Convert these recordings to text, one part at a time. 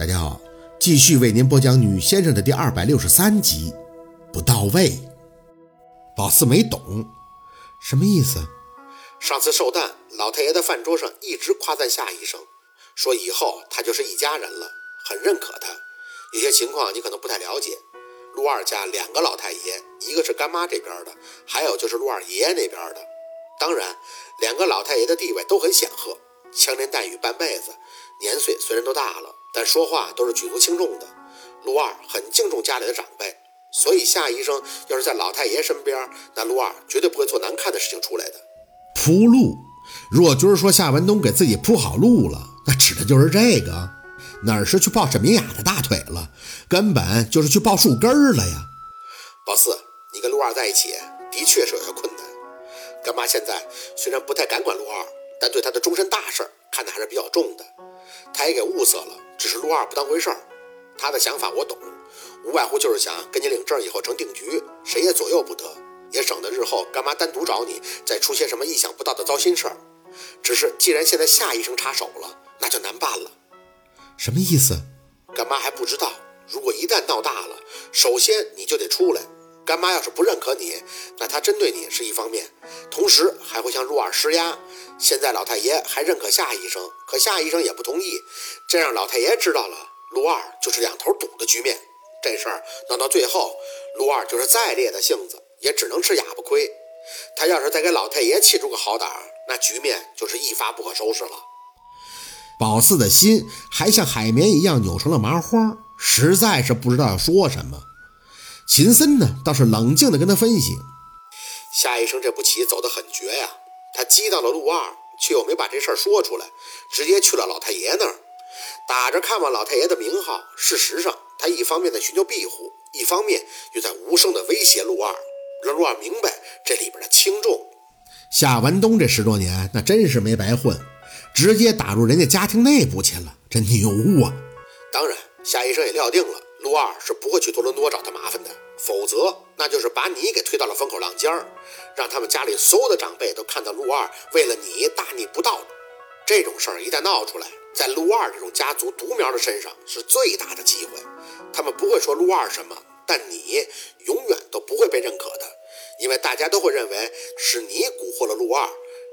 大家好，继续为您播讲《女先生》的第二百六十三集。不到位，宝四没懂，什么意思？上次寿诞，老太爷的饭桌上一直夸赞夏医生，说以后他就是一家人了，很认可他。有些情况你可能不太了解，陆二家两个老太爷，一个是干妈这边的，还有就是陆二爷爷那边的。当然，两个老太爷的地位都很显赫，枪林弹雨半辈子，年岁虽然都大了。但说话都是举足轻重的，陆二很敬重家里的长辈，所以夏医生要是在老太爷身边，那陆二绝对不会做难看的事情出来的。铺路，若军说夏文东给自己铺好路了，那指的就是这个，哪是去抱沈明雅的大腿了，根本就是去抱树根了呀。宝四，你跟陆二在一起的确是有些困难。干妈现在虽然不太敢管陆二，但对他的终身大事看得还是比较重的，他也给物色了。只是陆二不当回事儿，他的想法我懂，无外乎就是想跟你领证以后成定局，谁也左右不得，也省得日后干妈单独找你，再出些什么意想不到的糟心事儿。只是既然现在夏医生插手了，那就难办了。什么意思？干妈还不知道。如果一旦闹大了，首先你就得出来。干妈要是不认可你，那她针对你是一方面，同时还会向陆二施压。现在老太爷还认可夏医生，可夏医生也不同意，这让老太爷知道了，卢二就是两头堵的局面。这事儿闹到最后，卢二就是再烈的性子，也只能吃哑巴亏。他要是再给老太爷气出个好歹，那局面就是一发不可收拾了。宝四的心还像海绵一样扭成了麻花，实在是不知道要说什么。秦森呢，倒是冷静地跟他分析，夏医生这步棋走得很绝呀。他激到了陆二，却又没把这事儿说出来，直接去了老太爷那儿，打着看望老太爷的名号。事实上，他一方面在寻求庇护，一方面又在无声的威胁陆二，让陆二明白这里边的轻重。夏文东这十多年，那真是没白混，直接打入人家家庭内部去了，真牛啊！当然，夏医生也料定了，陆二是不会去多伦多找他麻烦的。否则，那就是把你给推到了风口浪尖儿，让他们家里所有的长辈都看到陆二为了你大逆不道。这种事儿一旦闹出来，在陆二这种家族独苗的身上是最大的机会。他们不会说陆二什么，但你永远都不会被认可的，因为大家都会认为是你蛊惑了陆二。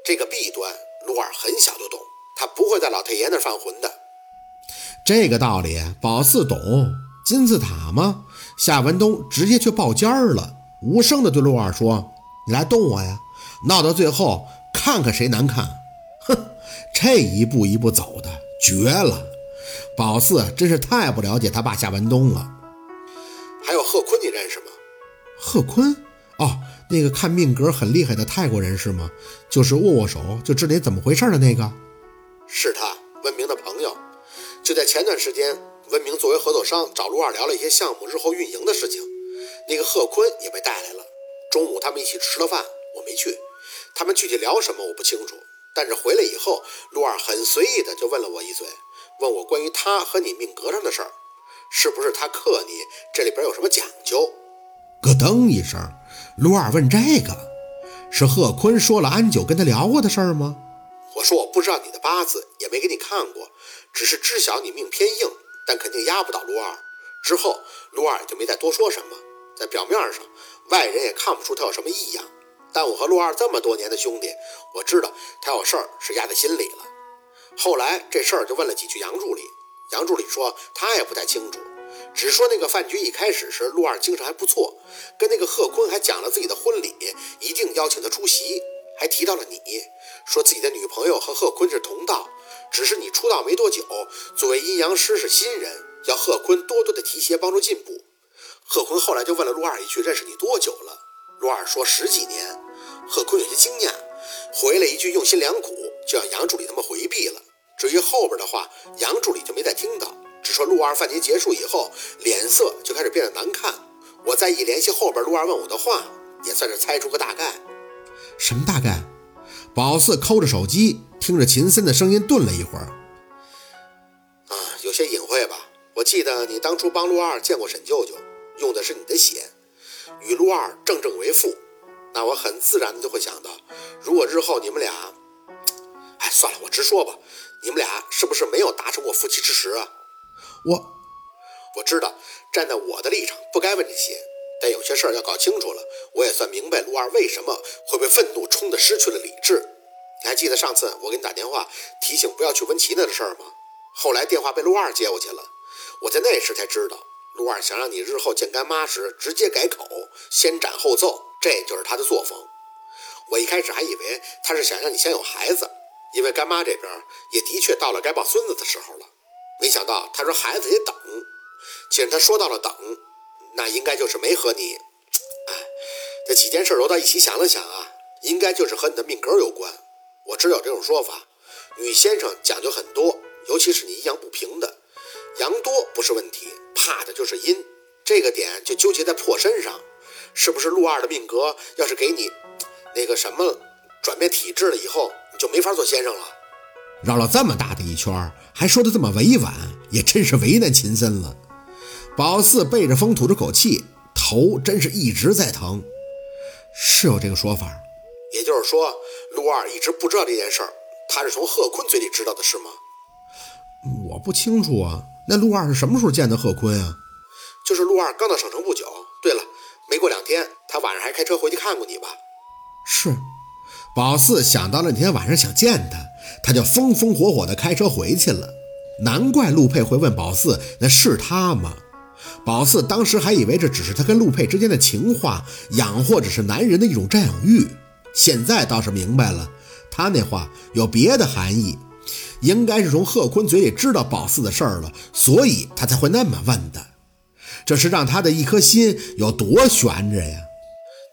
这个弊端，陆二很小就懂，他不会在老太爷那犯浑的。这个道理，宝四懂。金字塔吗？夏文东直接去报尖儿了，无声的对陆二说：“你来动我呀！”闹到最后，看看谁难看。哼，这一步一步走的绝了。宝四真是太不了解他爸夏文东了。还有贺坤，你认识吗？贺坤？哦，那个看命格很厉害的泰国人是吗？就是握握手就知你怎么回事的那个。是他，文明的朋友。就在前段时间。文明作为合作商找陆二聊了一些项目日后运营的事情，那个贺坤也被带来了。中午他们一起吃了饭，我没去。他们具体聊什么我不清楚，但是回来以后，陆二很随意的就问了我一嘴，问我关于他和你命格上的事儿，是不是他克你？这里边有什么讲究？咯噔一声，陆二问这个，是贺坤说了安九跟他聊过的事儿吗？我说我不知道你的八字，也没给你看过，只是知晓你命偏硬。但肯定压不倒陆二。之后，陆二也就没再多说什么。在表面上，外人也看不出他有什么异样。但我和陆二这么多年的兄弟，我知道他有事儿是压在心里了。后来这事儿就问了几句杨助理，杨助理说他也不太清楚，只说那个饭局一开始时，陆二精神还不错，跟那个贺坤还讲了自己的婚礼，一定邀请他出席，还提到了你，说自己的女朋友和贺坤是同道。只是你出道没多久，作为阴阳师是新人，要贺坤多多的提携，帮助进步。贺坤后来就问了陆二一句：“认识你多久了？”陆二说：“十几年。”贺坤有些惊讶，回了一句：“用心良苦。”就让杨助理他们回避了。至于后边的话，杨助理就没再听到，只说陆二饭局结束以后，脸色就开始变得难看。我再一联系后边陆二问我的话，也算是猜出个大概。什么大概？宝四抠着手机。听着秦森的声音，顿了一会儿。啊，有些隐晦吧。我记得你当初帮陆二见过沈舅舅，用的是你的血，与陆二正正为父。那我很自然的就会想到，如果日后你们俩……哎，算了，我直说吧，你们俩是不是没有达成过夫妻之实啊？我我知道，站在我的立场不该问这些，但有些事儿要搞清楚了，我也算明白陆二为什么会被愤怒冲得失去了理智。你还记得上次我给你打电话提醒不要去温琪那的事儿吗？后来电话被陆二接过去了，我在那时才知道，陆二想让你日后见干妈时直接改口，先斩后奏，这就是他的作风。我一开始还以为他是想让你先有孩子，因为干妈这边也的确到了该抱孙子的时候了。没想到他说孩子得等，既然他说到了等，那应该就是没和你。哎，这几件事揉到一起想了想啊，应该就是和你的命格有关。我知道这种说法，女先生讲究很多，尤其是你阴阳不平的，阳多不是问题，怕的就是阴。这个点就纠结在破身上，是不是陆二的命格要是给你？那个什么，转变体质了以后，你就没法做先生了。绕了这么大的一圈，还说的这么委婉，也真是为难秦森了。宝四背着风吐着口气，头真是一直在疼。是有这个说法，也就是说，陆二一直不知道这件事儿，他是从贺坤嘴里知道的，是吗？我不清楚啊。那陆二是什么时候见的贺坤啊？就是陆二刚到省城不久。对了，没过两天，他晚上还开车回去看过你吧？是，宝四想到了那天晚上想见他，他就风风火火的开车回去了。难怪陆佩会问宝四那是他吗？宝四当时还以为这只是他跟陆佩之间的情话，养或者是男人的一种占有欲。现在倒是明白了，他那话有别的含义，应该是从贺坤嘴里知道宝四的事儿了，所以他才会那么问的。这是让他的一颗心有多悬着呀！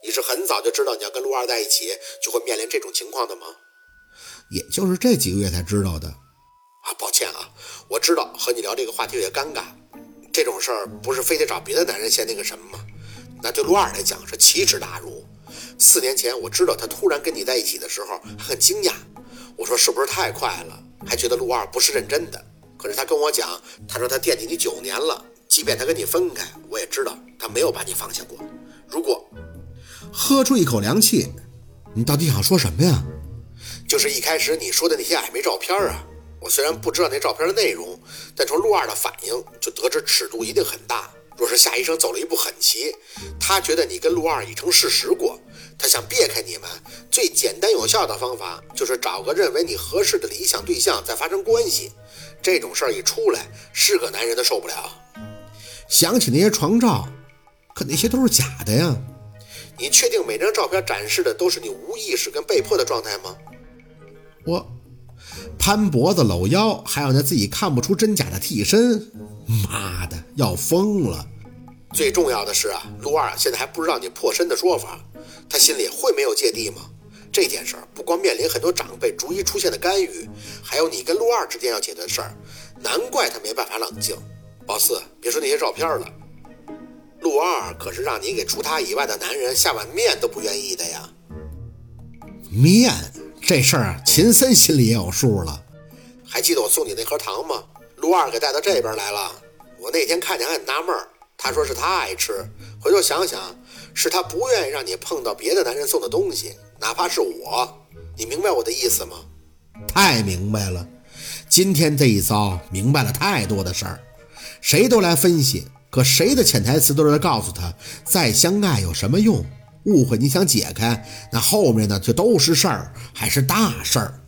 你是很早就知道你要跟陆二在一起，就会面临这种情况的吗？也就是这几个月才知道的。啊，抱歉啊，我知道和你聊这个话题有些尴尬。这种事儿不是非得找别的男人先那个什么吗？那对陆二来讲是奇耻大辱。四年前我知道他突然跟你在一起的时候，很惊讶。我说是不是太快了？还觉得陆二不是认真的。可是他跟我讲，他说他惦记你九年了，即便他跟你分开，我也知道他没有把你放下过。如果喝出一口凉气，你到底想说什么呀？就是一开始你说的那些暧昧照片啊。我虽然不知道那照片的内容，但从陆二的反应就得知尺度一定很大。若是夏医生走了一步狠棋，他觉得你跟陆二已成事实过，他想别开你们，最简单有效的方法就是找个认为你合适的理想对象再发生关系。这种事儿一出来，是个男人都受不了。想起那些床照，可那些都是假的呀。你确定每张照片展示的都是你无意识跟被迫的状态吗？我攀脖子搂腰，还有那自己看不出真假的替身，妈的，要疯了！最重要的是啊，陆二现在还不知道你破身的说法，他心里会没有芥蒂吗？这件事儿不光面临很多长辈逐一出现的干预，还有你跟陆二之间要解决的事儿，难怪他没办法冷静。宝四，别说那些照片了。陆二可是让你给除他以外的男人下碗面都不愿意的呀！面这事儿啊，秦森心里也有数了。还记得我送你那盒糖吗？陆二给带到这边来了。我那天看见还很纳闷，他说是他爱吃。回头想想，是他不愿意让你碰到别的男人送的东西，哪怕是我。你明白我的意思吗？太明白了。今天这一遭，明白了太多的事儿。谁都来分析。可谁的潜台词都是在告诉他，再相爱有什么用？误会你想解开，那后面呢就都是事儿，还是大事儿。